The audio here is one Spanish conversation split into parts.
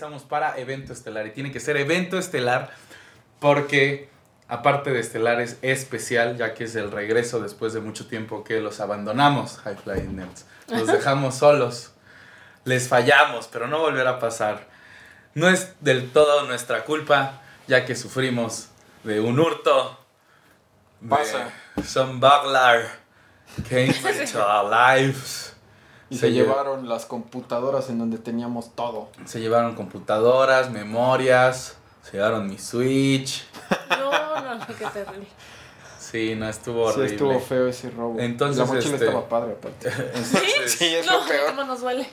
regresamos para evento estelar. Y tiene que ser evento estelar porque, aparte de estelar, es especial, ya que es el regreso después de mucho tiempo que los abandonamos, High Flying Nerds. Los dejamos solos. Les fallamos, pero no volverá a pasar. No es del todo nuestra culpa, ya que sufrimos de un hurto. de Pasa. Some burglar came into our lives. Y Se se, lle- llevaron las computadoras en donde teníamos todo. Se llevaron computadoras, memorias, se llevaron mi Switch. No, no, no, qué terrible. Sí, no estuvo Sí, horrible. estuvo feo ese robo. Entonces, la mochila este- estaba padre, aparte. Entonces, Sí, es no, lo peor. cómo nos duele.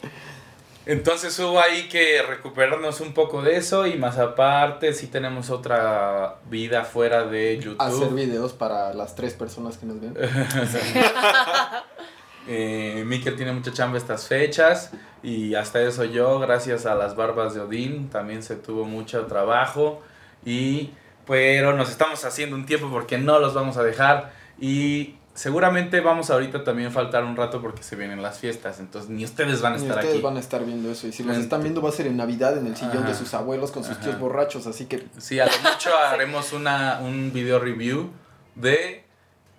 entonces hubo ahí que recuperarnos un poco de eso y más aparte sí tenemos otra vida fuera de YouTube. Hacer videos para las tres personas que nos ven. Eh, Mikel tiene mucha chamba estas fechas y hasta eso yo, gracias a las barbas de Odín, también se tuvo mucho trabajo y pero nos estamos haciendo un tiempo porque no los vamos a dejar y seguramente vamos ahorita también a faltar un rato porque se vienen las fiestas, entonces ni ustedes van a Y estar ustedes aquí. van a estar viendo eso. Y si los Ent- están viendo va a ser en Navidad en el sillón Ajá. de sus abuelos con sus Ajá. tíos borrachos. Así que Sí, a lo mucho haremos una, un video review de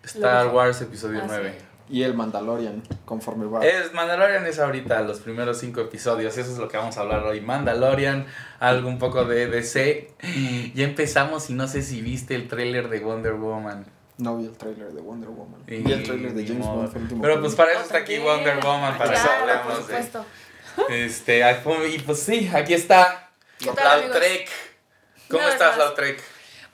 Star Wars Episodio Ah, 9. sí. Y el Mandalorian conforme va. Es Mandalorian es ahorita los primeros cinco episodios, eso es lo que vamos a hablar hoy. Mandalorian, algo un poco de DC. Ya empezamos y no sé si viste el tráiler de Wonder Woman. No vi el tráiler de Wonder Woman. Y vi el tráiler de James. Bond. fue el último Pero pues para eso está aquí. Wonder Woman, para eso Claro, por hablamos de... supuesto. Este, y pues sí, aquí está. ¿Qué tal? Lautrec. ¿Cómo vez estás. Lautrec?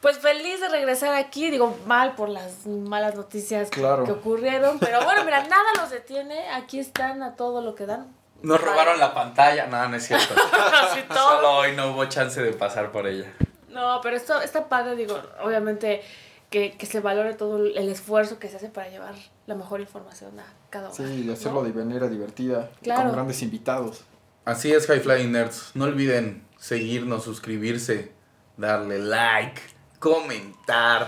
Pues feliz de regresar aquí, digo mal por las malas noticias que- Claro. que ocurrieron, pero bueno, mira, nada los detiene, aquí están a todo lo que dan. Nos robaron la pantalla. No, no es cierto. Solo hoy no hubo chance de pasar por ella. No, pero esto está padre, digo, obviamente que, que se valore todo el esfuerzo que se hace para llevar la mejor información a cada uno. Sí, y hacerlo de manera divertida. Claro. Con grandes invitados. Así es, High Flying Nerds. No olviden seguirnos, suscribirse, darle like, comentar.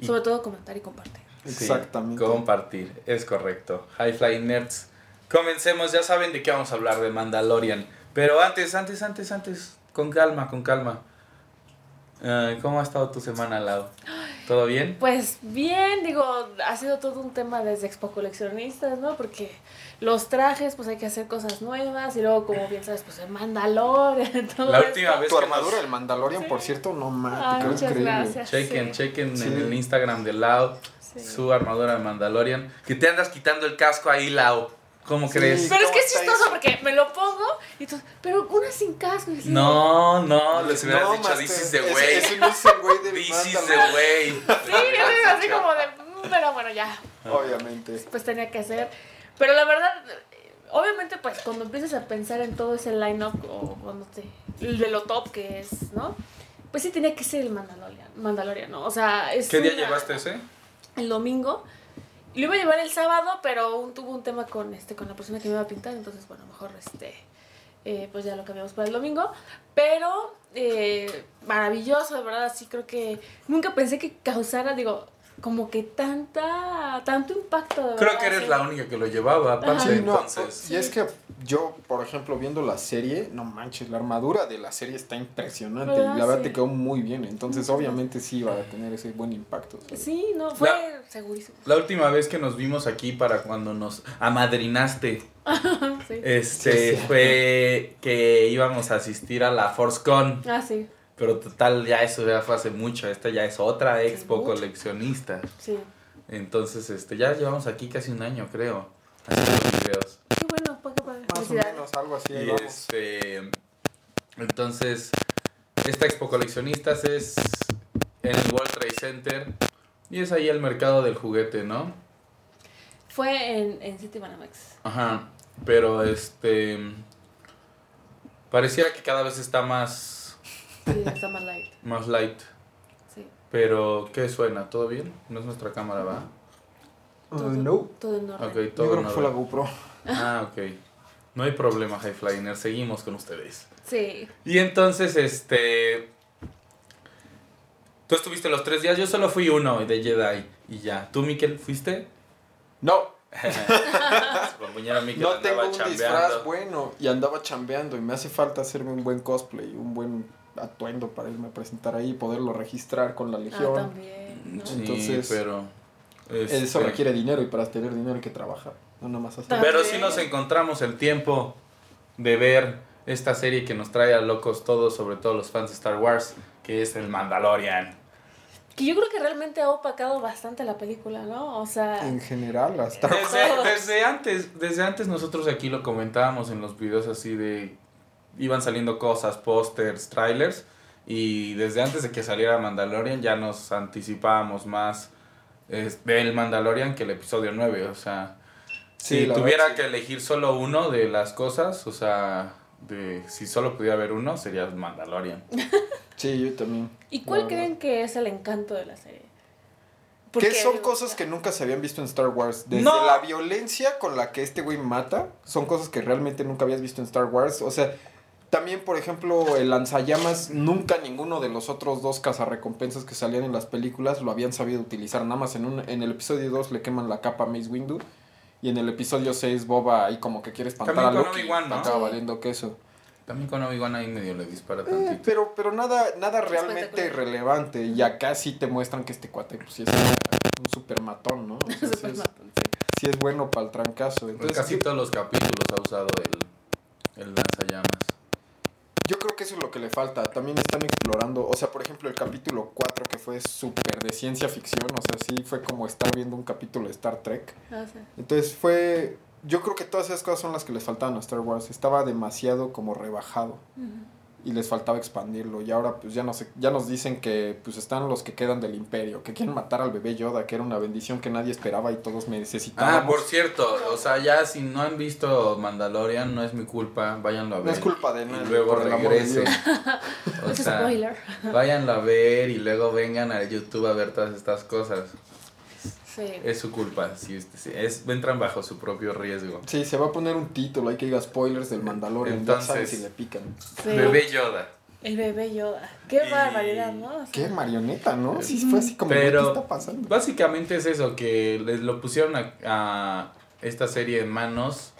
y- Sobre todo comentar y compartir. sí, Exactamente. compartir, es correcto. High Flying Nerds. Comencemos, ya saben de qué vamos a hablar de Mandalorian. Pero antes, antes, antes, antes, con calma, con calma. Eh, ¿Cómo ha estado tu semana, Lau? ¿Todo bien? Pues bien, digo, ha sido todo un tema desde Expo Coleccionistas, ¿no? Porque los trajes, pues hay que hacer cosas nuevas y luego, como bien sabes, pues el Mandalorian, todo La esto. última vez Tu que armadura nos- del Mandalorian, Sí. por cierto, no mames, quedó muchas increíble. gracias. Chequen, Sí. chequen Sí. en el Instagram de Sí. su armadura de Mandalorian. Que te andas quitando el casco ahí, Lau. ¿Cómo Sí. crees? Pero es que es ¿Cómo está chistoso eso? porque me lo pongo y tú, pero una sin casco. Y así, No, no, les hubieras No, dicho, this is the way. Ese no es el güey del This is the Mandalorian. way. Sí, es así como de, "Mm, pero bueno, ya, Obviamente. pues tenía que hacer. Pero la verdad, obviamente, pues cuando empiezas a pensar en todo ese line-up o cuando te. el de lo top que es, ¿no? Pues sí tenía que ser el Mandalorian, Mandalorian, ¿no? O sea, es. ¿Qué día llevaste ese? El domingo. Lo iba a llevar el sábado, pero un- tuvo un tema con este con la persona que me iba a pintar, entonces bueno, mejor este eh, pues ya lo cambiamos para el domingo. Pero eh, maravilloso, de verdad, así creo que nunca pensé que causara, digo, como que tanta tanto impacto. De Creo que eres la única que lo llevaba, aparte, Ajá. Sí, no, entonces. y es que yo, por ejemplo, viendo la serie, no manches, la armadura de la serie está impresionante ¿Verdad? y la verdad Sí. te quedó muy bien. Entonces, obviamente, sí iba a tener ese buen impacto. ¿sabes? Sí, no, fue La- segurísimo. La última vez que nos vimos aquí para cuando nos amadrinaste, Sí. este, Sí, sí. fue que íbamos a asistir a la ForceCon. Ah, sí, Pero total, ya eso ya fue hace mucho. Esta ya es otra expo coleccionista. sí. Entonces, este, ya llevamos aquí casi un año, creo. Videos. Qué bueno. Más o menos, algo así. Y este, entonces, esta expo coleccionistas es en el World Trade Center. Y es ahí el mercado del juguete, ¿no? Fue en, en City Banamex. Ajá. Pero este. Pareciera que cada vez está más, Sí, está más light. más light. Sí. Pero, ¿qué suena? ¿Todo bien? No es nuestra cámara, ¿va? Uh, Todo, no, todo en orden. Ok, yo todo creo que fue la. GoPro. Ah, ok. No hay problema, High Flyer. Seguimos con ustedes. Sí. Y entonces, este. Tú estuviste los tres días, yo solo fui uno de Jedi y ya. ¿Tú, Miquel, fuiste? No, Compañero Miquel No andaba tengo un chambeando. disfraz bueno y andaba chambeando y me hace falta hacerme un buen cosplay, un buen atuendo para irme a presentar ahí y poderlo registrar con la Ah, legión. también. ¿no? Sí, Entonces, pero... Eso este, requiere dinero y para tener dinero hay que trabajar, no nada más hacer. También. Pero sí nos encontramos el tiempo de ver esta serie que nos trae a locos todos, sobre todo los fans de Star Wars, que es el Mandalorian. Que yo creo que realmente ha opacado bastante la película, ¿no? O sea, En general, hasta Desde, desde antes, desde antes nosotros aquí lo comentábamos en los videos así de iban saliendo cosas, pósters, trailers y desde antes de que saliera Mandalorian ya nos anticipábamos más es, del Mandalorian que el episodio 9, o sea, Sí, si tuviera verdad, sí. que elegir solo uno de las cosas, o sea, de si solo pudiera haber uno sería Mandalorian. Sí, yo también. ¿y cuál creen que es el encanto de la serie? Que son cosas que nunca se habían visto en Star Wars. Desde No. la violencia con la que este güey mata, son cosas que realmente nunca habías visto en Star Wars. O sea, también, por ejemplo, el lanzallamas, nunca ninguno de los otros dos cazarrecompensas que salían en las películas lo habían sabido utilizar. Nada más en, un, en el episodio 2 le queman la capa a Mace Windu. Y en el episodio 6 Boba ahí como que quiere espantar También a con Loki. Obi-Wan, ¿no? Acaba Sí. valiendo queso. También con Obi-Wan ahí medio le dispara Eh, tantito. pero, pero nada, nada realmente relevante. Y acá sí te muestran que este cuate pues, sí es un super matón, ¿no? O sea, sí, es, sí. sí es bueno para el trancazo. En Entonces, casi yo, todos los capítulos ha usado el, el lanzallamas. Yo creo que eso es lo que le falta. También están explorando, o sea, por ejemplo, el capítulo 4 que fue súper de ciencia ficción, o sea, sí fue como estar viendo un capítulo de Star Trek. Ah, sí. Entonces fue, yo creo que todas esas cosas son las que les faltaban a Star Wars. Estaba demasiado como rebajado. Ujú. Y les faltaba expandirlo y ahora pues ya no sé, ya nos dicen que pues están los que quedan del imperio, que quieren matar al bebé Yoda, que era una bendición que nadie esperaba y todos necesitábamos. Ah, por cierto, o sea, ya si no han visto Mandalorian, no es mi culpa, váyanlo a ver. no es culpa de Y nadie, luego amor de regresen. O sea, váyanlo a ver y luego vengan a YouTube a ver todas estas cosas. Sí. Es su culpa, si es, si es, entran bajo su propio riesgo. Sí, se va a poner un título, hay que diga spoilers del Mandalorian, Entonces- si le pican. Sí. Bebé Yoda. El bebé Yoda. Qué Y- barbaridad, ¿no? O sea, Qué marioneta, ¿no? Sí, fue así como, Pero- ¿qué está pasando? Básicamente es eso, que les lo pusieron a, a esta serie en manos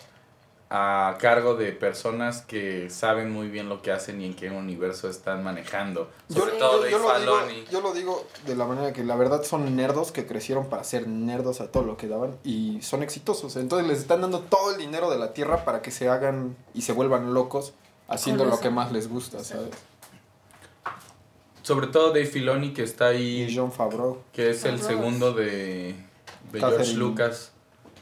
a cargo de personas que saben muy bien lo que hacen y en qué universo están manejando. Sobre Yo- todo yo, yo lo digo, Filoni. yo lo digo de la manera que la verdad son nerdos que crecieron para ser nerdos a todo lo que daban y son exitosos. Entonces les están dando todo el dinero de la tierra para que se hagan y se vuelvan locos haciendo lo que más les gusta, ¿sabes? Sobre todo Dave Filoni que está Y ahí, John Favreau. que es el Favreau. segundo de, de George. Lucas.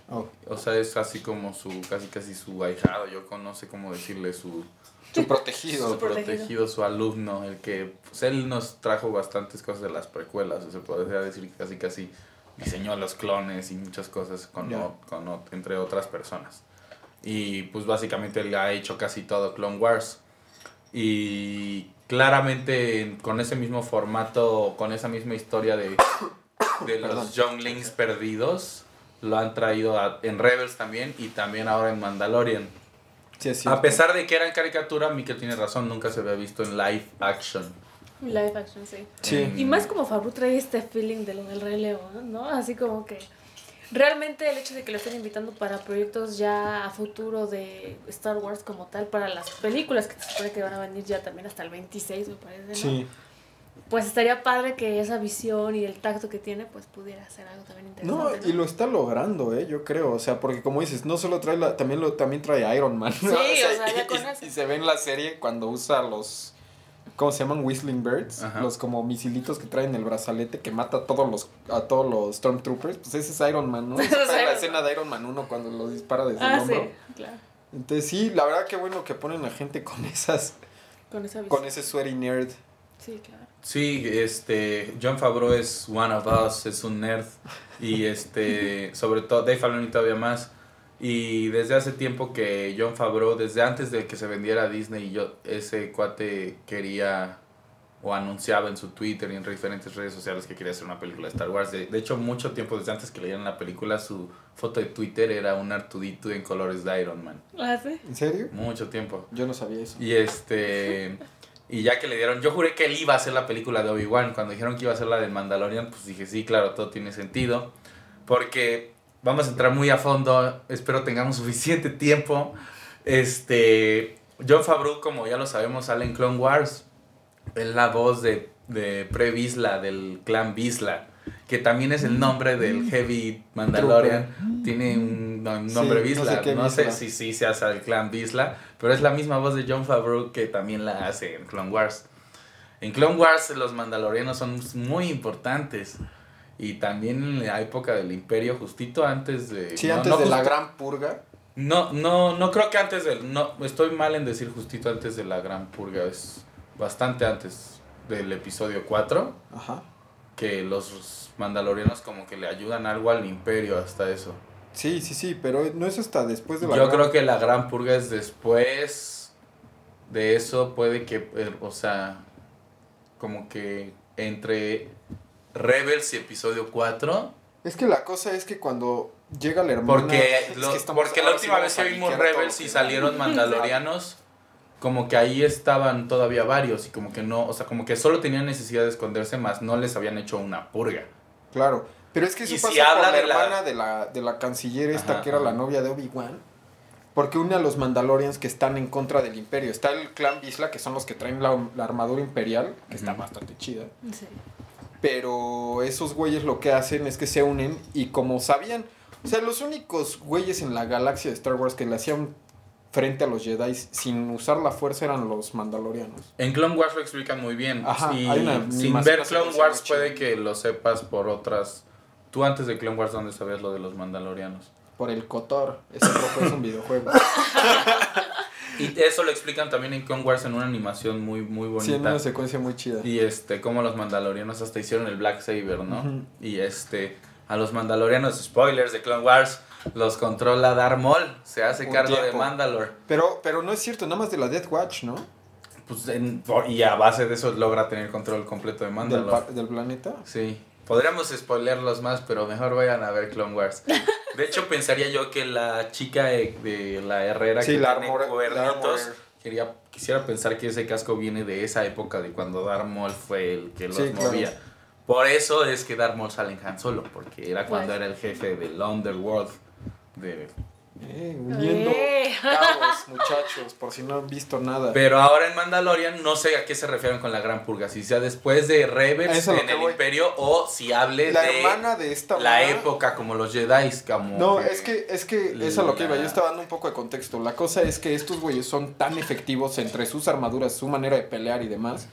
Oh, O sea, es así como su, casi casi su ahijado, yo no sé cómo decirle, su, su protegido. su protegido. su alumno, el que, pues él nos trajo bastantes cosas de las precuelas, o se podría decir que casi casi diseñó los clones y muchas cosas con, Ya. o- con o- entre otras personas. Y pues básicamente él ha hecho casi todo Clone Wars. Y claramente con ese mismo formato, con esa misma historia de, de Perdón. los Younglings perdidos, lo han traído a- en Rebels también y también ahora en Mandalorian. Sí, A pesar de que era en caricatura, Mika tiene razón, nunca se había visto en live action. Live action, sí. Sí. Y más como Fabru trae este feeling de lo del Rey León, ¿no? Así como que realmente el hecho de que lo estén invitando para proyectos ya a futuro de Star Wars como tal, para las películas que se supone que van a venir ya también hasta el 26, me parece, ¿no? Sí. Pues estaría padre que esa visión y el tacto que tiene, pues pudiera ser algo también No, interesante. y lo está logrando, eh, yo creo, o sea, porque como dices, no solo trae la, también lo, también trae Iron Man. Sí, o sea, ya y, con y- eso. y se ve en la serie cuando usa los, ¿cómo se llaman? Whistling Birds, Ajá. los como misilitos que traen el brazalete que mata a todos los, a todos los Stormtroopers, pues ese es Iron Man, ¿no? Esa es la escena de Iron Man 1 cuando los dispara desde el Ah, sí, hombro. claro. Entonces sí, la verdad que bueno que ponen a gente con esas, Con esa visión. con ese sweaty nerd. Sí, claro. Sí, este, John Favreau es one of us, es un nerd. Y este, sobre todo, Dave Filoni todavía más. Y desde hace tiempo que John Favreau, desde antes de que se vendiera a Disney, yo, ese cuate quería o anunciaba en su Twitter y en diferentes redes sociales que quería hacer una película de Star Wars. De, de hecho, mucho tiempo desde antes que leyeran la película, su foto de Twitter era un Artudito en colores de Iron Man. Ah, sí. ¿En serio? Mucho tiempo. Yo no sabía eso. Y este. Y ya que le dieron. Yo juré que él iba a hacer la película de Obi-Wan. Cuando dijeron que iba a hacer la del Mandalorian, pues dije, sí, claro, todo tiene sentido. Porque vamos a entrar muy a fondo. Espero tengamos suficiente tiempo. Este, John Favreau, como ya lo sabemos, sale en Clone Wars. Es la voz de, de Pre Vizsla, del clan Vizsla. Que también es el nombre del Heavy Mandalorian. Tiene un, no- un nombre Sí, no sé No sé si sí se hace el clan Vizsla. Pero es la misma voz de John Favreau que también la hace en Clone Wars. En Clone Wars los mandalorianos son muy importantes. Y también en la época del imperio, justito antes de... Sí, no, antes no de la gran purga. No, no, no creo que antes del... No, estoy mal en decir justito antes de la gran purga. Es bastante antes del episodio 4. Ajá. Que los mandalorianos como que le ayudan algo al imperio hasta eso. Sí, sí, sí, pero no es hasta después de la Yo gran- creo que la gran purga es después de eso. Puede que, eh, o sea, como que entre Rebels y episodio 4. Es que la cosa es que cuando llega la hermana... Porque, es que porque la última vez que vimos Rebels y salieron mandalorianos, como que ahí estaban todavía varios y como que no, o sea, como que solo tenían necesidad de esconderse más, no les habían hecho una purga. Claro, pero es que eso pasa si habla la de la- hermana de la, de la canciller esta Ajá, que era la novia de Obi-Wan. Porque une a los Mandalorians que están en contra del imperio. Está el clan Vizsla, que son los que traen la, la armadura imperial, que está bastante chida. Sí. Pero esos güeyes lo que hacen es que se unen y como sabían... O sea, los únicos güeyes en la galaxia de Star Wars que le hacían frente a los Jedi sin usar la fuerza eran los Mandalorianos. En Clone Wars lo explican muy bien. Ajá, y una sin ver Clone Wars puede que lo sepas por otras... Tú antes de Clone Wars, ¿dónde sabías lo de los mandalorianos? Por el Cotor. Ese rojo es un videojuego. Y eso lo explican también en Clone Wars en una animación muy, muy bonita. Sí, en una secuencia muy chida. Y este, como los mandalorianos hasta hicieron el Black Saber, ¿no? Ujú. Y este, a los mandalorianos, spoilers de Clone Wars, los controla Darth Maul, se hace Un cargo de. Mandalore. Pero, pero no es cierto, nada más de la Death Watch, ¿no? Pues en- y a base de eso logra tener control completo de Del, Mandalore. pa- del planeta. Sí. Podríamos spoilerlos más, pero mejor vayan a ver Clone Wars. De hecho, pensaría yo que la chica de, de la herrera Sí, que la tiene armor- la cuernitos, armor. quería, quisiera pensar que ese casco viene de esa época de cuando Darth Maul fue el que los Sí, claro. movía. Por eso es que Darth Maul sale en Han Solo, porque era cuando Pues. era el jefe del Underworld. De... Eh, uniendo Eh. cabos, muchachos, por si no han visto nada. Pero ahora en Mandalorian no sé a qué se refieren con la Gran Purga, si sea después de Rebels en el voy. Imperio o si hable la de hermana de esta la época como los Jedi, como No, es que, es que eso es a lo que iba. Yo estaba dando un poco de contexto. La cosa es que estos güeyes son tan efectivos entre sus armaduras, su manera de pelear y demás,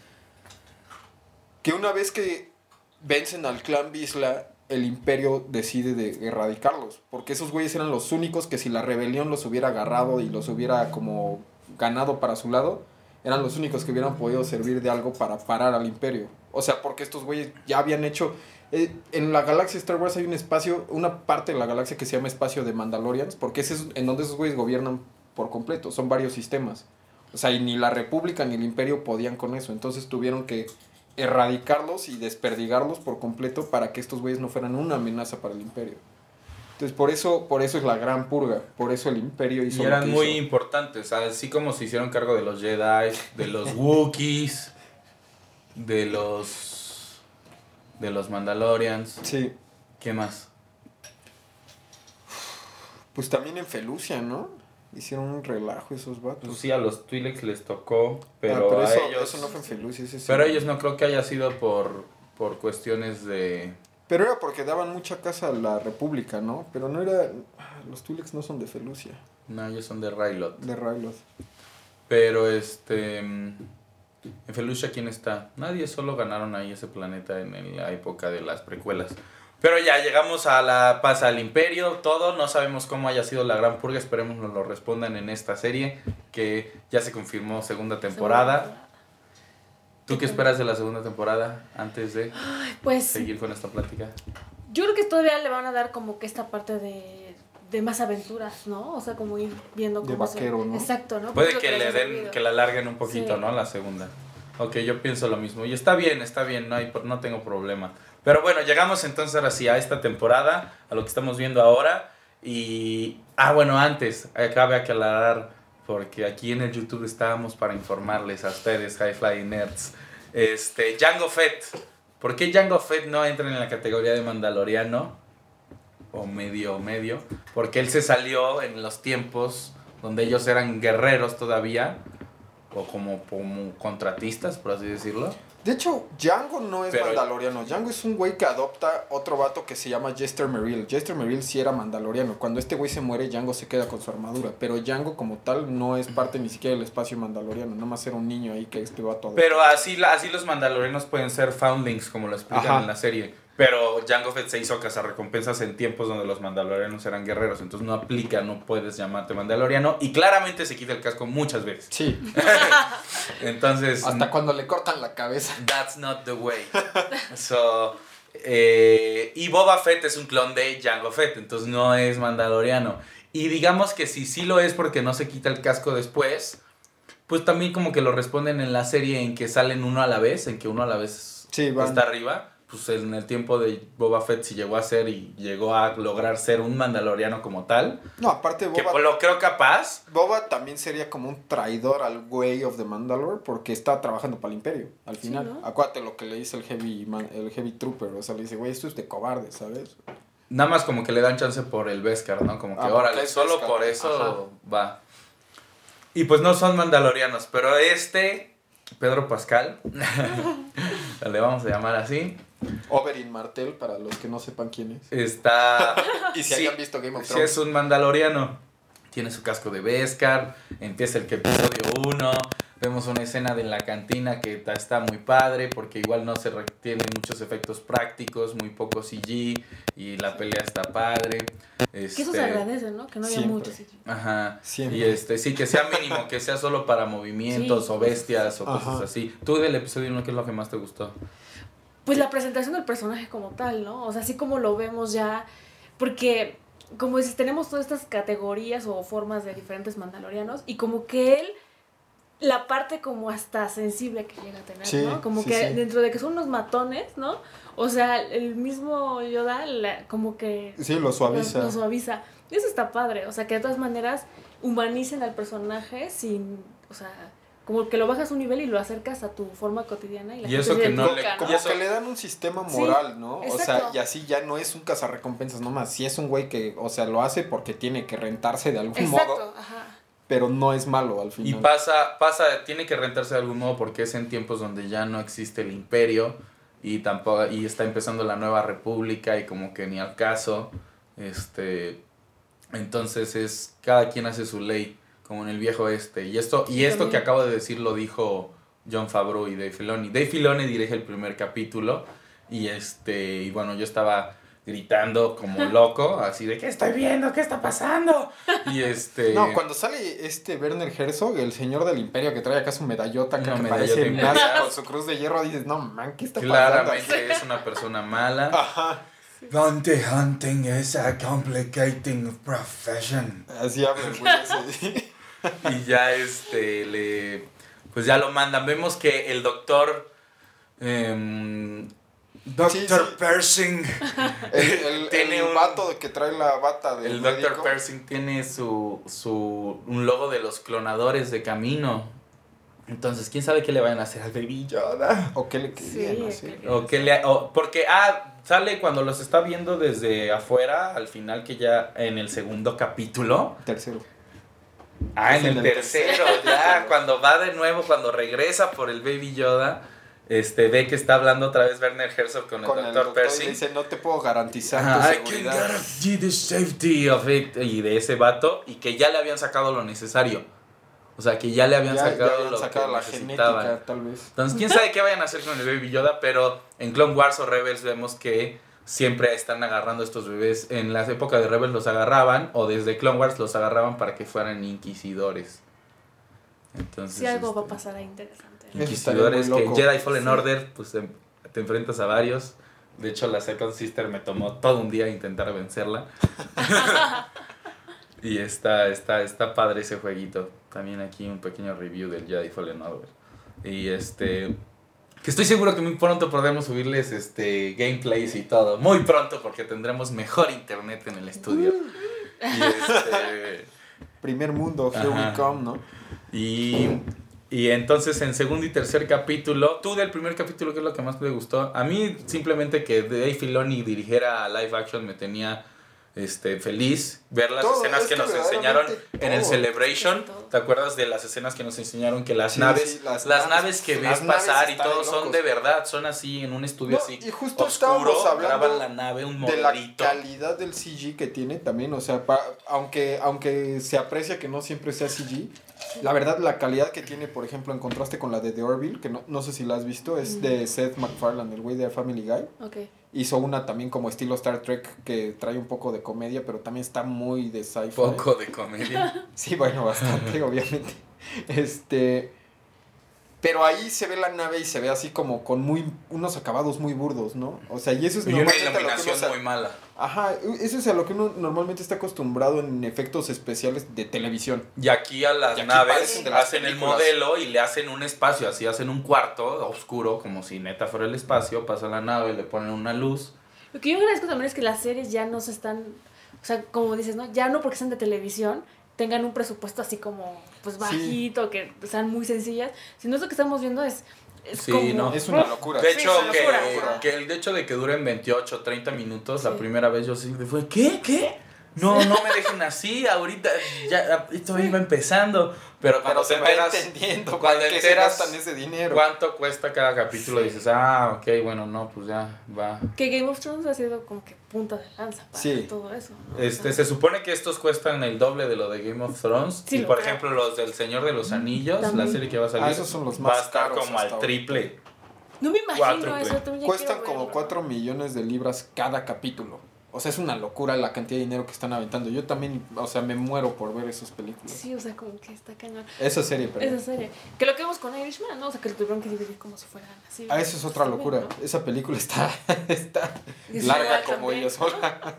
que una vez que vencen al clan Vizsla, el imperio decide de erradicarlos. Porque esos güeyes eran los únicos que si la rebelión los hubiera agarrado y los hubiera como ganado para su lado, eran los únicos que hubieran podido servir de algo para parar al imperio. O sea, porque estos güeyes ya habían hecho... eh, en la galaxia Star Wars hay un espacio, una parte de la galaxia que se llama espacio de Mandalorians, porque ese es en donde esos güeyes gobiernan por completo, son varios sistemas. O sea, y ni la República ni el Imperio podían con eso, entonces tuvieron que erradicarlos y desperdigarlos por completo para que estos güeyes no fueran una amenaza para el Imperio. Entonces, por eso, por eso es la gran purga, por eso el Imperio hizo Y eran muy hizo. importantes, así como se hicieron cargo de los Jedi, de los Wookiees, de los de los Mandalorians. Sí, ¿Qué más? pues también en Felucia, ¿no? Hicieron un relajo esos Pues vatos. sí, a los Twi'leks les tocó, Ah, pero, a eso, ellos eso no fue en Felucia, ese sí. pero ellos no creo que haya sido por por cuestiones de Pero era porque daban mucha casa a la República, ¿no? Pero no era... Los Tulex no son de Felucia, no, ellos son de Rylot. de Ryloth. Pero este en Felucia quién está? Nadie, solo ganaron ahí ese planeta en, en la época de las precuelas. Pero ya llegamos a la paz al imperio, todo, no sabemos cómo haya sido la gran purga, esperemos nos lo respondan en esta serie, que ya se confirmó segunda temporada. ¿Tú qué esperas de la segunda temporada antes de Pues seguir con esta plática? yo creo que todavía le van a dar como que esta parte de, de más aventuras, ¿no? O sea, como ir viendo De cómo se- vaquero, ¿no? Exacto, ¿no? Puede que lo le den, que la alarguen un poquito, Sí. ¿no? La segunda. Ok, yo pienso lo mismo. Y está bien, está bien, no, hay, no tengo problema. Pero bueno, llegamos entonces ahora a esta temporada, a lo que estamos viendo ahora. Y. Ah, bueno, antes, cabe aclarar, porque aquí en el YouTube estábamos para informarles a ustedes, High Flying Nerds. Este, Django Fett. ¿Por qué Django Fett no entra en la categoría de Mandaloriano? o medio medio, porque él se salió en los tiempos donde ellos eran guerreros todavía, o como, como contratistas, por así decirlo. De hecho, Django no es Pero- mandaloriano. Django es un güey que adopta otro vato que se llama Jester Merrill. Jester Merrill sí era mandaloriano. Cuando este güey se muere, Django se queda con su armadura. Pero Django como tal no es parte ni siquiera del espacio mandaloriano. Nada más era un niño ahí que este vato adoptó. Pero así, la- así los mandalorianos pueden ser foundlings, como lo explican Ajá. en la serie. Pero Jango Fett se hizo cazarrecompensas en tiempos donde los mandalorianos eran guerreros. Entonces no aplica, no puedes llamarte mandaloriano. Y claramente se quita el casco muchas veces. Sí, Entonces, hasta cuando le cortan la cabeza. that's not the way. So, eh, y Boba Fett es un clon de Jango Fett, entonces no es mandaloriano. Y digamos que si sí lo es porque no se quita el casco después, pues también como que lo responden en la serie en que salen uno a la vez, en que uno a la vez Sí, está arriba. Pues en el tiempo de Boba Fett sí llegó a ser y llegó a lograr ser un mandaloriano como tal. No, aparte Que Boba, pues, lo creo capaz. Boba también sería como un traidor al Way of the Mandalore porque está trabajando para el Imperio al Sí, final. ¿no? Acuérdate lo que le dice el Heavy, man- el heavy Trooper. O sea, le dice, güey, esto es de cobarde, ¿sabes? Nada más como que le dan chance por el Beskar, ¿no? Como que Ah, órale, es solo Beskar. por eso va. Y pues no son mandalorianos, pero este, Pedro Pascal, le vamos a llamar así, Oberyn Martell, para los que no sepan quién es. está... Y si sí, hayan visto Game of sí Thrones. es un mandaloriano. Tiene su casco de Beskar, empieza el que episodio 1, vemos una escena de la cantina que está muy padre porque igual no se tiene muchos efectos prácticos, muy poco CG y la pelea está padre. Que eso Este, se agradece, ¿no? Que no haya Siempre. mucho CGI. Ajá. Siempre. Y este, sí, que sea mínimo, que sea solo para movimientos Sí. o bestias o cosas así. Tú del episodio 1, ¿qué es lo que más te gustó? Pues la presentación del personaje como tal, ¿no? O sea, así como lo vemos ya, porque como dices, tenemos todas estas categorías o formas de diferentes mandalorianos y como que él, la parte como hasta sensible que llega a tener, Sí, ¿no? Como sí, que sí. dentro de que son unos matones, ¿no? O sea, el mismo Yoda la- como que Sí, lo suaviza. Lo, lo suaviza. Y eso está padre. O sea, que de todas maneras humanicen al personaje sin. O sea, como que lo bajas un nivel y lo acercas a tu forma cotidiana. Y, la Y gente eso se que no le- Como Y eso- que le dan un sistema Sí, moral, ¿no? O sea, y así ya no es un cazarrecompensas nomás. Si es un güey que, o sea, lo hace porque tiene que rentarse de algún Exacto, modo, ajá. pero no es malo al Y final. pasa, pasa, tiene que rentarse de algún modo porque es en tiempos donde ya no existe el imperio y tampoco, y está empezando la nueva república y como que ni al caso. Este, entonces es, cada quien hace su ley, como en el viejo este. Y esto, y Sí, esto que acabo de decir lo dijo John Favreau y Dave Filoni. Dave Filoni dirige el primer capítulo y este, y bueno, yo estaba gritando como loco, así de, ¿qué estoy viendo? ¿Qué está pasando? Y este... No, cuando sale este Werner Herzog, el señor del imperio que trae acá su medallota que, Una que medallota parece imperial. nazi con su cruz de hierro, dices, no man, ¿qué está pasando? Claramente es una persona mala. Ajá, Bounty hunting is a complicating profession. así habla el güey. Y ya este le pues ya lo mandan. Vemos que el doctor em, Dr. Sí, sí. Persing El, el, Tiene el un- vato que trae la bata del el Dr. médico. Persing tiene su, su un logo de los clonadores de camino. Entonces, quién sabe qué le vayan a hacer al Baby Yoda. ¿O qué le querían Sí, hacer? que- O que le, o- porque, ah, sale cuando los está viendo desde afuera, al final que ya en el segundo capítulo. Tercero. Ah, en en el el tercero, ya, cuando va de nuevo, cuando regresa por el Baby Yoda, este, ve que está hablando otra vez Werner Herzog con el Con el doctor y Percy. dice, no te puedo garantizar tu I can guarantee the safety of it", Y de ese vato, y que ya le habían sacado lo necesario. O sea, que ya le habían Ya- ya sacado habían lo sacado que la necesitaban. genética, tal vez. Entonces, quién sabe qué vayan a hacer con el Baby Yoda, pero en Clone Wars o Rebels vemos que siempre están agarrando estos bebés. En las épocas de Rebels los agarraban, o desde Clone Wars los agarraban para que fueran inquisidores. Entonces, Si algo va a este, pasar ahí interesante. Inquisidores que. Jedi Fallen Sí. Order, pues te, te enfrentas a varios. De hecho, la Second Sister me tomó todo un día intentar vencerla. y está, está, está padre ese jueguito. También aquí un pequeño review del Jedi Fallen Order. Y este. Que estoy seguro que muy pronto podremos subirles este gameplays y todo. Muy pronto porque tendremos mejor internet en el estudio. Y este. Primer mundo, here we come, ¿no? Y, y entonces en segundo y tercer capítulo, tú del primer capítulo, ¿qué es lo que más te gustó? A mí simplemente que Dave Filoni dirigiera live action me tenía este, feliz ver las Todo, escenas es que que nos enseñaron verdaderamente en el todo. Celebration. Todo. ¿Te acuerdas de las escenas que nos enseñaron que las Sí, naves, sí, las las, naves, naves que ves naves pasar y todo de son de verdad, son así en un estudio No, así y justo oscuro, graban la nave, un de la modelito. calidad del CG que tiene también, o sea, pa- aunque, aunque se aprecia que no siempre sea CG, la verdad la calidad que tiene, por ejemplo, en contraste con la de The Orville, que no, no sé si la has visto, es de Seth MacFarlane, el güey de Family Guy. Ok. Hizo una también como estilo Star Trek que trae un poco de comedia, pero también está muy de sci-fi. Poco de comedia. Sí, bueno, bastante, obviamente. Este. Pero ahí se ve la nave y se ve así como con muy unos acabados muy burdos, ¿no? O sea, y eso es y una normalmente a lo que uno iluminación muy mala. Ajá, eso es a lo que uno normalmente está acostumbrado en efectos especiales de televisión. Y aquí a las Y aquí naves las hacen el modelo y le hacen un espacio, así hacen un cuarto oscuro, como si neta fuera el espacio, pasa la nave, le ponen una luz. Lo que yo agradezco también es que las series ya no se están, o sea, como dices, ¿no? Ya no porque sean de televisión tengan un presupuesto así como, pues Sí. bajito, que sean muy sencillas, sino eso que estamos viendo es, es Sí, como... no. Es una locura. De hecho, que, locura. que el hecho de que duren 28 30 minutos, Sí. la primera vez yo sí fue, ¿qué? ¿Qué? No, no me dejen así, ahorita ya esto iba empezando. Pero cuando Pero se te va enteras entendiendo cuando enteras gastan ese dinero. cuánto cuesta cada capítulo, Sí. dices, ah, ok, bueno, no, pues ya va. Que Game of Thrones ha sido como que punta de lanza para Sí. todo eso. ¿no? Este, se supone que estos cuestan el doble de lo de Game of Thrones. Sí, y por creo. ejemplo, los del Señor de los Anillos, También. la serie que va a salir, Ah, esos son los va a más estar caros como al triple. no me imagino cuádruple. eso. Cuestan como verlo. 4 millones de libras cada capítulo. O sea, es una locura la cantidad de dinero que están aventando. Yo también, o sea, me muero por ver esas películas. Sí, o sea, como que está cañón. Esa serie, perdón. Esa serie. Que lo que vemos con Irishman, ¿no? O sea, que lo tuvieron que dividir como si fueran así. Ah, eso es otra locura. bien, ¿no? Esa película está, está larga como también. ella sola.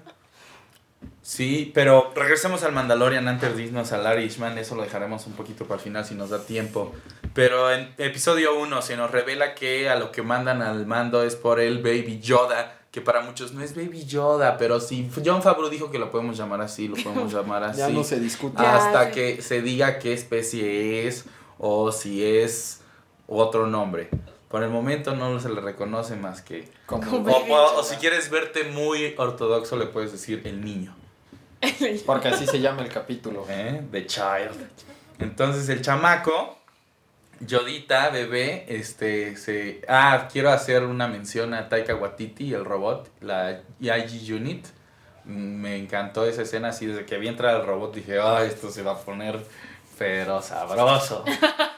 Sí, pero regresemos al Mandalorian antes de irnos al Irishman, eso lo dejaremos un poquito para el final si nos da tiempo. Pero en episodio 1 se nos revela que a lo que mandan al mando es por el Baby Yoda, que para muchos no es Baby Yoda, pero si John Favreau dijo que lo podemos llamar así, lo podemos llamar así. Ya no se discute. Hasta que se diga qué especie es o si es otro nombre. Por el momento no se le reconoce más que... Como, Como- O, Baby o- si quieres verte muy ortodoxo le puedes decir el niño. porque así se llama el capítulo. ¿eh? The Child. Entonces el chamaco, Yodita, bebé, este, se... Ah, quiero hacer una mención a Taika Waititi, el robot, la IG Unit. Me encantó esa escena, así desde que vi entrar el robot dije, ah, esto se va a poner pero sabroso.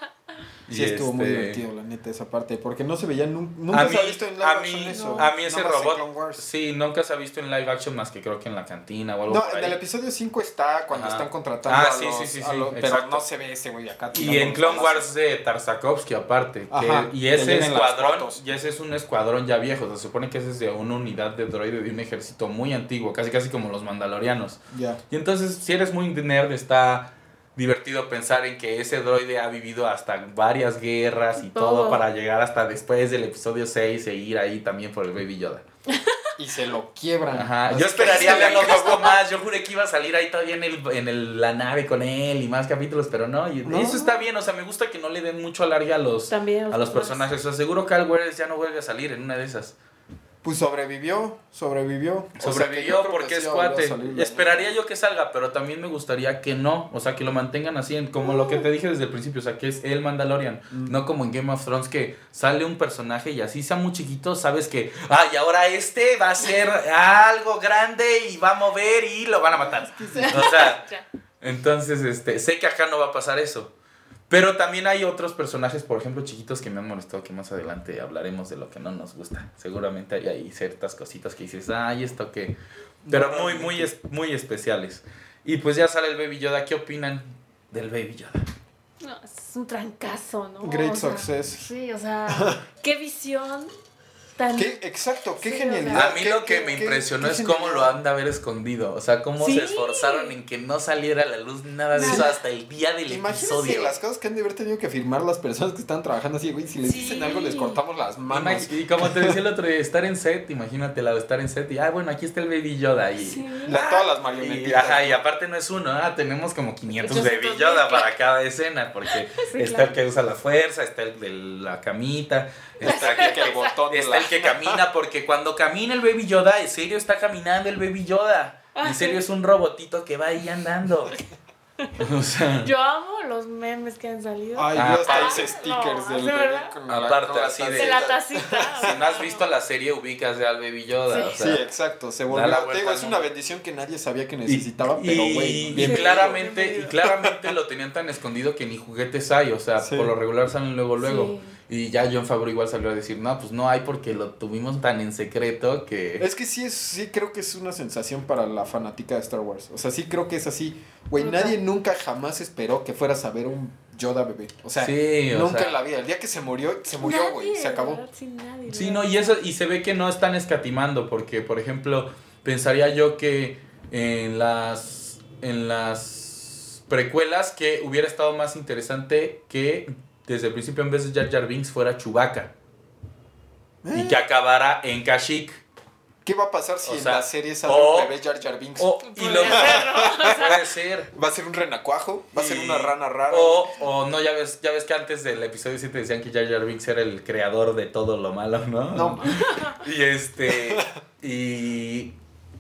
Sí, Y estuvo muy este, divertido, la neta, esa parte. Porque no se veía, nun- nunca mí, se ha visto en live a action mí, eso. a mí ese robot, sí, nunca se ha visto en live action más que creo que en la cantina o algo No, por en ahí. el episodio 5 está cuando están contratando Ah, a sí, los, sí, sí, sí, los- Pero no se ve ese güey acá. Y en Clone. Wars de Tarsakovsky aparte. que- y ese escuadrón, y ese es un escuadrón ya viejo. Se supone que ese es de una unidad de droide de un ejército muy antiguo, casi casi como los mandalorianos. Ya. Y entonces, si eres muy nerd, está divertido pensar en que ese droide ha vivido hasta varias guerras y todo, Todo. para llegar hasta después del episodio 6 e ir ahí también por el Baby Yoda. Y se lo quiebran. Ajá. Yo que esperaría verlo visto más. Yo juré que iba a salir ahí todavía en, el, en el- la nave con él y más capítulos, pero no. y No. Eso está bien. O sea, me gusta que no le den mucho alargue a los, También a los personajes. O sea, seguro Cal Weathers ya no vuelve a salir en una de esas. Pues sobrevivió, sobrevivió. O sea, Sobrevivió porque que es cuate. salir, Esperaría yo que salga, pero también me gustaría que no. O sea, que lo mantengan así, en- como lo que te dije desde el principio. O sea, que es el Mandalorian. Mm. No como en Game of Thrones, que sale un personaje y así sea muy chiquito, sabes que, ah, y ahora este va a ser algo grande y va a mover y lo van a matar. O sea, entonces, este, sé que acá no va a pasar eso. Pero también hay otros personajes, por ejemplo, chiquitos que me han molestado, que más adelante hablaremos de lo que no nos gusta. Seguramente hay ahí ciertas cositas que dices, ay, esto que... Pero muy, muy, es- muy especiales. Y pues ya sale el Baby Yoda. ¿Qué opinan del Baby Yoda? No, es un trancazo, ¿no? Great O sea, success. Sí, o sea, qué visión tan... ¿Qué? Exacto, qué Sí, genialidad. A mí qué- lo que qué- me impresionó qué es cómo lo han de haber escondido. O sea, cómo Sí. se esforzaron en que no saliera a la luz nada de eso hasta el día del Imagínense episodio. las cosas que han de haber tenido que firmar las personas que están trabajando así, güey. Si les Sí. dicen algo, les cortamos las manos. Y como te decía el otro día, estar en set, imagínate la de estar en set y, ah, bueno, aquí está el Baby Yoda y... Sí. La- todas las Y, marionetitas. ajá, y aparte no es uno, ah, tenemos como 500 800 Baby Yoda para cada escena, porque Sí, está claro. el que usa la fuerza, está el de la camita, está Está que el botón Está la- el que camina, porque cuando camina el Baby Yoda, en serio está caminando el Baby Yoda. Ah, En serio es un robotito que va ahí andando. O sea, Yo amo los memes que han salido. Ay, Ah, hasta aparte- hice stickers No, del Aparte, así de- de tacita. la tacita. si no has visto la serie, ubicas de al Baby Yoda. Sí. o Sí, sea, exacto. Se volvió. la vuelta es una bendición que nadie sabía que Y- necesitaba, y, pero claramente, y claramente lo tenían tan escondido que ni juguetes hay, o sea, Sí. por lo regular salen luego luego. Sí. Y ya John Favreau igual salió a decir, no, pues no hay porque lo tuvimos tan en secreto que... Es que sí, es, sí creo que es una sensación para la fanática de Star Wars. O sea, sí creo que es así. Güey, nadie nunca jamás esperó que fueras a ver un Yoda bebé. O sea, sí, o nunca sea, en la vida. El día que se murió, se murió, güey. Se acabó. sí, nadie, Sí, no, y eso, y se ve que no están escatimando, porque, por ejemplo, pensaría yo que en las, en las precuelas que hubiera estado más interesante que desde el principio en vez de Jar Jar Binks fuera Chewbacca y Eh, que acabara en Kashyyyk. ¿Qué va a pasar si o en la serie sale o- un bebé Jar Jar Binks? O, y lo, puede ser. ¿Va a ser un renacuajo? ¿Va a ser Y- una rana rara? O, o no, ya ves, ya ves que antes del episodio 7 decían que Jar Jar Binks era el creador de todo lo malo, ¿no? No. Y este. Y.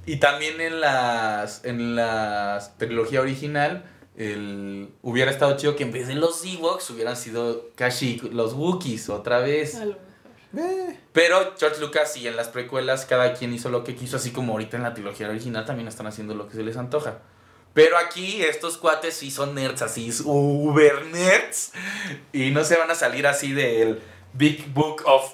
Y también en las. En la trilogía original. El, hubiera estado chido que en vez de los Ewoks hubieran sido Kashyyyk, los Wookiees, otra vez. Eh, Pero George Lucas y en las precuelas cada quien hizo lo que quiso, así como ahorita en la trilogía original también están haciendo lo que se les antoja. Pero aquí estos cuates sí son nerds, así, uber nerds. Y no se van a salir así del Big Book of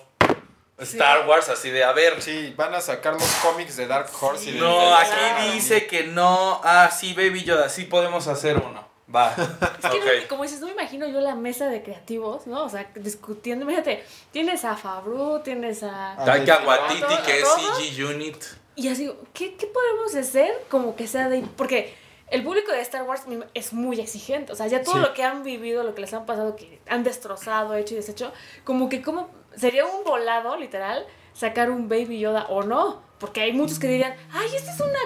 Star Wars, así de, a ver. sí, van a sacar los cómics de Dark Horse y de No, de- aquí dice que no. Ah, sí, Baby Yoda, sí podemos hacer uno. Va. Es que, no- como dices, no me imagino yo la mesa de creativos, ¿no? O sea, discutiendo. Imagínate, tienes a Fabru, tienes a. Taika Waititi, que es. CG Unit. Y así, ¿qué, ¿qué podemos hacer como que sea de... Porque el público de Star Wars es muy exigente. O sea, ya todo Sí. lo que han vivido, lo que les han pasado, que han destrozado, hecho y deshecho, como que como sería un volado, literal, sacar un Baby Yoda o no. Porque hay muchos que dirían, ay, esta es una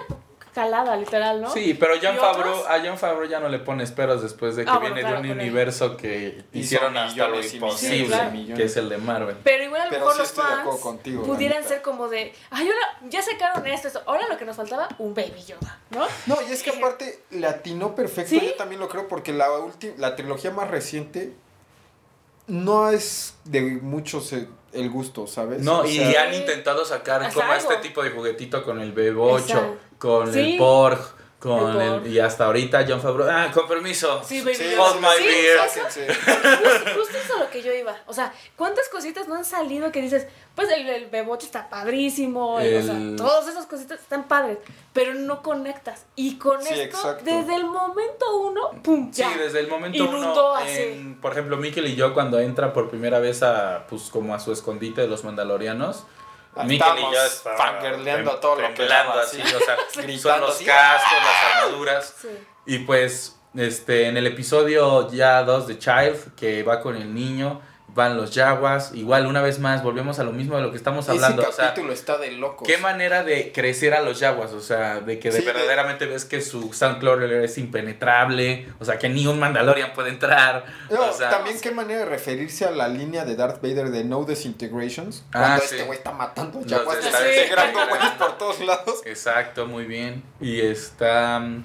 calada, literal, ¿no? Sí, pero John ¿Y Favreau, a John Favreau ya no le pones peros después de que Ah, bueno, viene claro, de un universo que hicieron hasta lo imposible, y millones. que es el de Marvel. Pero igual a lo mejor sí los fans contigo, pudieran ser como de, ay, ahora ya sacaron esto, esto, ahora lo que nos faltaba, un Baby Yoda, ¿no? No, y es que aparte le atinó perfecto, ¿Sí? yo también lo creo, porque la última, la trilogía más reciente no es de muchos eh, el gusto, ¿sabes? No, O y sea, han intentado sacar como algo. este tipo de juguetito con el B8, Exacto. con Sí. el Porg, con El y hasta ahorita John Favreau. Ah, con permiso. Sí, Baby Sí, hold my Sí, beer. eso- sáquense. Justo, justo eso a lo que yo iba. O sea, ¿cuántas cositas no han salido que dices, pues el, el beboche está padrísimo, el- o sea, todas esas cositas están padres, pero no conectas. Y con Sí, esto, exacto. desde el momento uno, ¡pum! Sí, Ya. desde el momento Inundó uno, así. en- por ejemplo, Mikkel y yo cuando entra por primera vez a, pues como a su escondite de los mandalorianos, Mikkel y yo estábamos fangirleando a todo lo que daba, así, sí. o sea, Gritando son los cascos, las armaduras, Sí. y pues, este, en el episodio ya 2 de Child, que va con el niño, van los Jaguars, igual una vez más, volvemos a lo mismo de lo que estamos hablando, Ese o sea, capítulo está de locos. Qué manera de crecer a los Jaguars, o sea, de que de Sí, de- verdaderamente ves que su Soundcrawler es impenetrable, o sea, que ni un Mandalorian puede entrar. No, o sea, también qué manera de referirse a la línea de Darth Vader de No Disintegrations. Ah, Cuando este güey está matando jaguars, está desintegrando güeyes por todos lados. Exacto, muy bien. Y está... mm,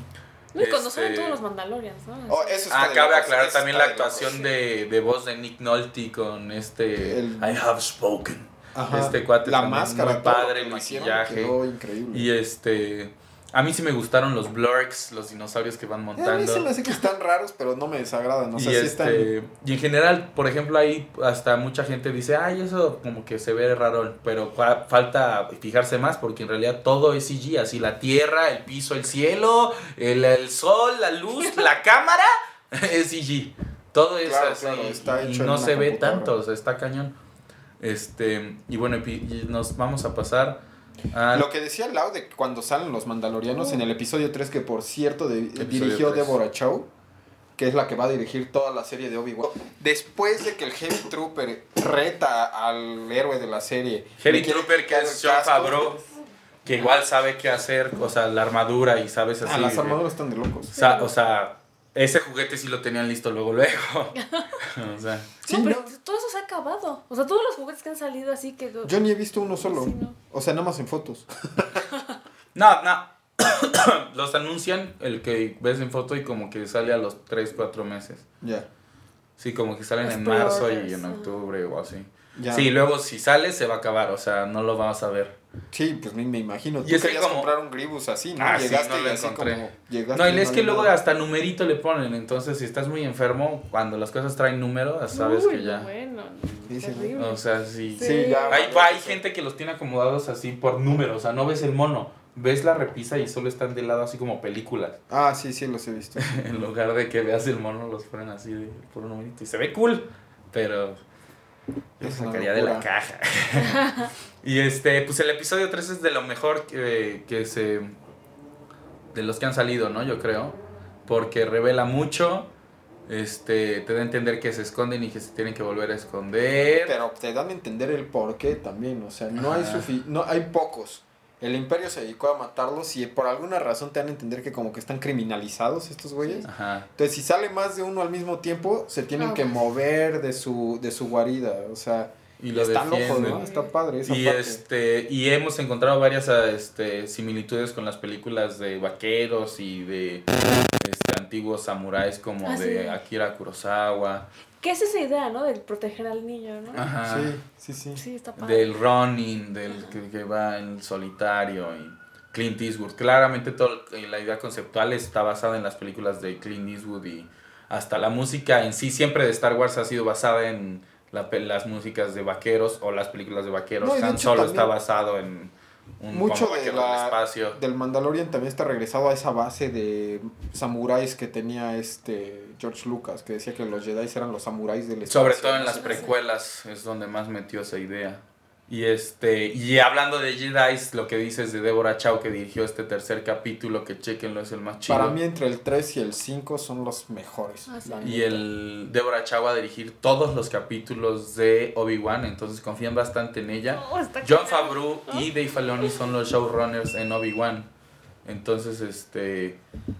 No, y cuando este, salen todos los Mandalorians, ¿no? Oh, eso está Ah, de cabe locos, aclarar eso también la locos, actuación sí. de, de voz de Nick Nolte con este... El- I have spoken. Ajá. Este cuate La también, máscara, muy padre, el maquillaje. Quedó increíble. Y este... A mí sí me gustaron los blurks, los dinosaurios que van Eh, a mí montando. se me hace que están raros, pero no me desagradan. O sea, y, sí están. este, y en general, por ejemplo, ahí hasta mucha gente dice, ay, eso como que se ve raro, pero fa- falta fijarse más porque en realidad todo es CG, así la tierra, el piso, el cielo, el, el sol, la luz, la cámara, es CG. Todo es Claro, así claro, está y hecho en no se ve tanto, o sea, está cañón. Este, y bueno, y y nos vamos a pasar a... Lo que decía Lau de cuando salen los Mandalorianos en el episodio 3, que por cierto de- dirigió 3. Deborah Chow, que es la que va a dirigir toda la serie de Obi-Wan. Después de que el Heavy Trooper reta al héroe de la serie. Quiere Trooper, que es John. Favreau, que igual sabe qué hacer, o sea, la armadura y sabes así. Ah, las armaduras están de locos. O sea, o sea, ese juguete sí lo tenían listo luego, luego. o sea, Sí, no, pero no. todo eso se ha acabado. O sea, todos los juguetes que han salido así que... Yo ni he visto uno solo. Sí, no. O sea, nada más en fotos. no, no. los anuncian, el que ves en foto y como que sale a los 3, 4 meses. Ya. Sí, como que salen Los en marzo y en octubre o así. Ya. Sí, luego si sale se va a acabar, o sea, no lo vamos a ver. Sí, pues me, me imagino. Y Tú es que querías como- comprar un Gribus así, ¿no? Ah, sí, llegaste no y lo así encontré. como llegaste No, y y es que luego nada. hasta numerito le ponen, entonces si estás muy enfermo, cuando las cosas traen número, sabes Uy, que ya. Bueno, Sí, sí. O sea, sí. Sí. Sí, ya. Hay, vale, hay sí. gente que los tiene acomodados así por número, o sea, no ves el mono, ves la repisa y solo están de lado así como películas. Ah, sí, sí, los he visto. En lugar de que veas el mono, los ponen así de, por un numerito. Y se ve cool, pero una sacaría de la caja. y este, pues el episodio 3 es de lo mejor que, que se. de los que han salido, ¿no? Yo creo. Porque revela mucho. Este, te da a entender que se esconden y que se tienen que volver a esconder. Pero te dan a entender el por qué también, o sea, no hay sufi no hay pocos. El imperio se dedicó a matarlos y por alguna razón te dan a entender que como que están criminalizados estos güeyes. Ajá. Entonces, si sale más de uno al mismo tiempo, se tienen Ah, que mover de su de su guarida, o sea, Y lo está loco. ¿no? Está padre esa Y parte. este y hemos encontrado varias ah, este, similitudes con las películas de vaqueros y de este, antiguos samuráis como Ah, de sí. Akira Kurosawa, ¿Qué es esa idea, no? De proteger al niño, ¿no? ajá, Sí, sí, sí. Sí, está padre. del running, del que, que va en solitario y Clint Eastwood. Claramente todo, eh, la idea conceptual está basada en las películas de Clint Eastwood y hasta la música en sí siempre de Star Wars ha sido basada en la las músicas de vaqueros o las películas de vaqueros. No, Han Solo está basado en un mucho de la- espacio. Del Mandalorian también está regresado a esa base de samuráis que tenía este George Lucas, que decía que los Jedi eran los samuráis del espacio. Sobre todo en las precuelas es donde más metió esa idea. Y este y hablando de Jedi, lo que dices de Deborah Chow que dirigió este tercer capítulo, que chequenlo es el más chido. Para mí entre el 3 y el 5 son los mejores. Ah, sí. Y el Deborah Chow va a dirigir todos los capítulos de Obi-Wan, entonces confían bastante en ella. Oh, está John. Favreau y Dave Filoni son los showrunners en Obi-Wan. Entonces, este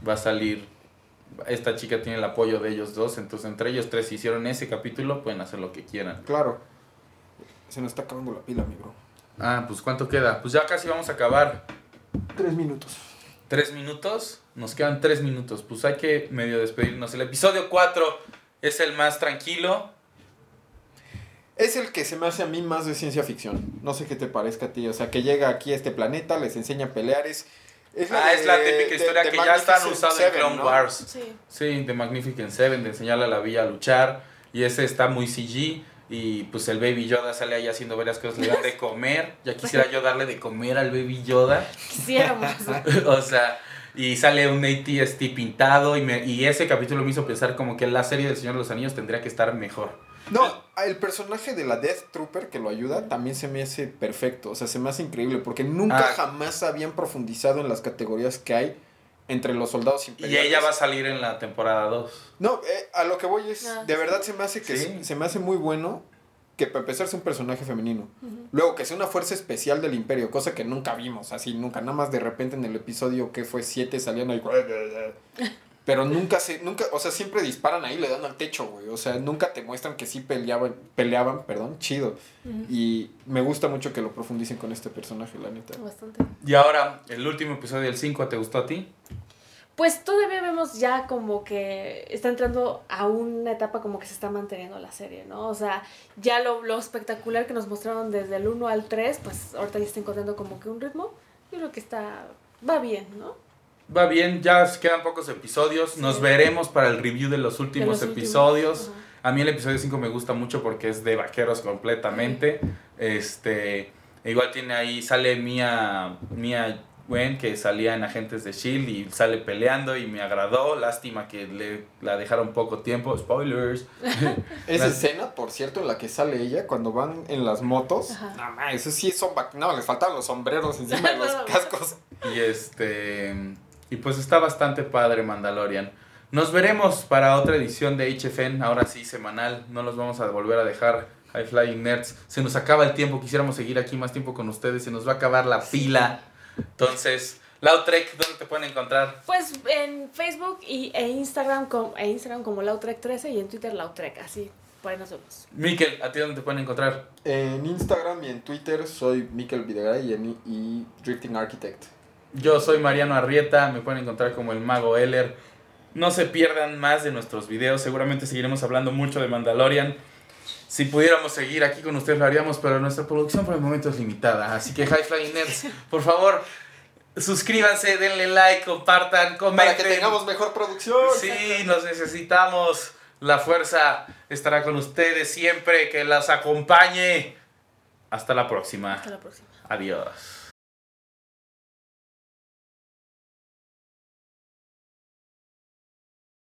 va a salir esta chica tiene el apoyo de ellos dos, entonces entre ellos tres si hicieron ese capítulo, pueden hacer lo que quieran. Claro. Se nos está acabando la pila, mi bro. Ah, pues ¿cuánto queda? Pues ya casi vamos a acabar. Tres minutos. ¿Tres minutos? Nos quedan tres minutos. Pues hay que medio despedirnos. El episodio 4 es el más tranquilo. Es el que se me hace a mí más de ciencia ficción. No sé qué te parezca a ti. O sea, que llega aquí a este planeta, les enseña a pelear. Es, es Ah, es la típica de- historia de que ya están usando en Clone ¿no? Wars. Sí. Sí, de Magnificent Seven, de enseñarle a la villa a luchar. Y ese está muy CG. Y pues el Baby Yoda sale ahí haciendo varias cosas. Le dan de comer. Ya quisiera yo darle de comer al Baby Yoda. Quisiéramos. o sea, y sale un ATST pintado. Y, me, y ese capítulo me hizo pensar como que la serie del Señor de los Anillos tendría que estar mejor. No, el personaje de la Death Trooper que lo ayuda también se me hace perfecto. O sea, se me hace increíble porque nunca Ah. jamás habían profundizado en las categorías que hay entre los soldados Y imperiales. ella va a salir en la temporada 2. No, eh, a lo que voy es, Ah. de verdad se me hace que Sí. se me hace muy bueno que para empezar sea un personaje femenino. Luego que sea una fuerza especial del imperio, cosa que nunca vimos, así nunca, nada más de repente en el episodio que fue 7 salían ahí. Pero nunca se, nunca, o sea, siempre disparan ahí, le dan al techo, güey. O sea, nunca te muestran que sí peleaban, peleaban, perdón, chido. Ujú. Y me gusta mucho que lo profundicen con este personaje, la neta. Bastante. Y ahora, el último episodio del 5, ¿te gustó a ti? Pues todavía vemos ya como que está entrando a una etapa como que se está manteniendo la serie, ¿no? O sea, ya lo, lo espectacular que nos mostraron desde el 1 al 3, pues ahorita ya está encontrando como que un ritmo. Yo creo que está, va bien, ¿no? Va bien, ya quedan pocos episodios. Nos veremos para el review de los últimos De los últimos, episodios. A mí el episodio 5 me gusta mucho porque es de vaqueros completamente. Este, igual tiene ahí, sale Mia, Mia Wen, que salía en Agentes de Shield y sale peleando y me agradó. Lástima que le, la dejaron poco tiempo. Spoilers. Esa escena, por cierto, en la que sale ella cuando van en las motos. No, ma, eso sí son vac- No, les faltaban los sombreros encima de los cascos. Y este, y pues está bastante padre Mandalorian. Nos veremos para otra edición de HFN, ahora sí semanal. No los vamos a volver a dejar. High Flying Nerds. Se nos acaba el tiempo. Quisiéramos seguir aquí más tiempo con ustedes. Se nos va a acabar la pila. Entonces, Lautrec, ¿dónde te pueden encontrar? Pues en Facebook y, e, Instagram, com- e Instagram como Lautrec13 y en Twitter Lautrec, así, por ahí nos vemos. Miquel, ¿a ti dónde te pueden encontrar? En Instagram y en Twitter soy Mikel Videgaray y, en- y Drifting Architect. Yo soy Mariano Arrieta, me pueden encontrar como el Mago Eller. No se pierdan más de nuestros videos, seguramente seguiremos hablando mucho de Mandalorian. Si pudiéramos seguir aquí con ustedes lo haríamos, pero nuestra producción por el momento es limitada. Así que High Flying Nerds, por favor, suscríbanse, denle like, compartan, comenten. Para que tengamos mejor producción. Sí, nos necesitamos. La fuerza estará con ustedes siempre, que las acompañe. Hasta la próxima. Hasta la próxima. Adiós.